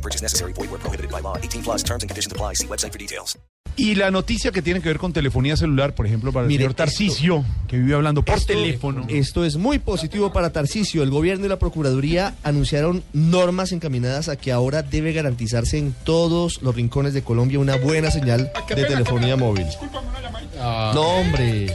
No purchase necessary. Void where prohibited by law. 18 plus terms and conditions apply. See website for details. Y la noticia que tiene que ver con telefonía celular, por ejemplo, para el Mire, señor Tarcisio, que vive hablando por teléfono. Esto es muy positivo para Tarcisio. El gobierno y la Procuraduría anunciaron normas encaminadas a que ahora debe garantizarse en todos los rincones de Colombia una buena señal de telefonía móvil. No, hombre.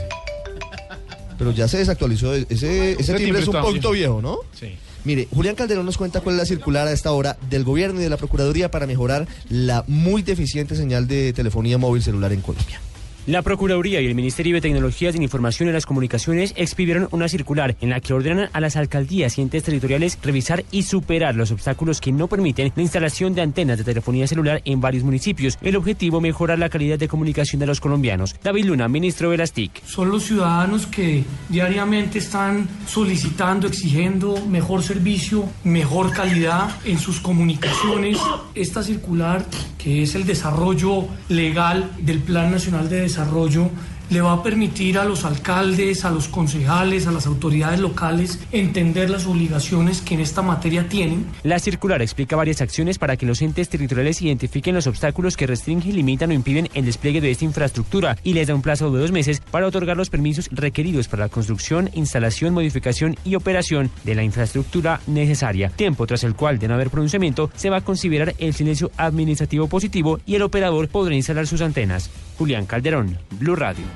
Pero ya se desactualizó. Ese, ese Ese timbre es un poquito viejo, ¿no? Sí. Mire, Julián Calderón nos cuenta cuál es la circular a esta hora del gobierno y de la Procuraduría para mejorar la muy deficiente señal de telefonía móvil celular en Colombia. La Procuraduría y el Ministerio de Tecnologías de Información y las Comunicaciones expidieron una circular en la que ordenan a las alcaldías y entes territoriales revisar y superar los obstáculos que no permiten la instalación de antenas de telefonía celular en varios municipios. El objetivo, mejorar la calidad de comunicación de los colombianos. David Luna, ministro de las TIC. Son los ciudadanos que diariamente están solicitando, exigiendo mejor servicio, mejor calidad en sus comunicaciones. Esta circular, que es el desarrollo legal del Plan Nacional de Le va a permitir a los alcaldes, a los concejales, a las autoridades locales entender las obligaciones que en esta materia tienen La circular explica varias acciones para que los entes territoriales identifiquen los obstáculos que restringen, limitan o impiden el despliegue de esta infraestructura y les da un plazo de dos meses para otorgar los permisos requeridos para la construcción, instalación, modificación y operación de la infraestructura necesaria. Tiempo tras el cual, de no haber pronunciamiento, se va a considerar el silencio administrativo positivo y el operador podrá instalar sus antenas. Julián Calderón, Blue Radio.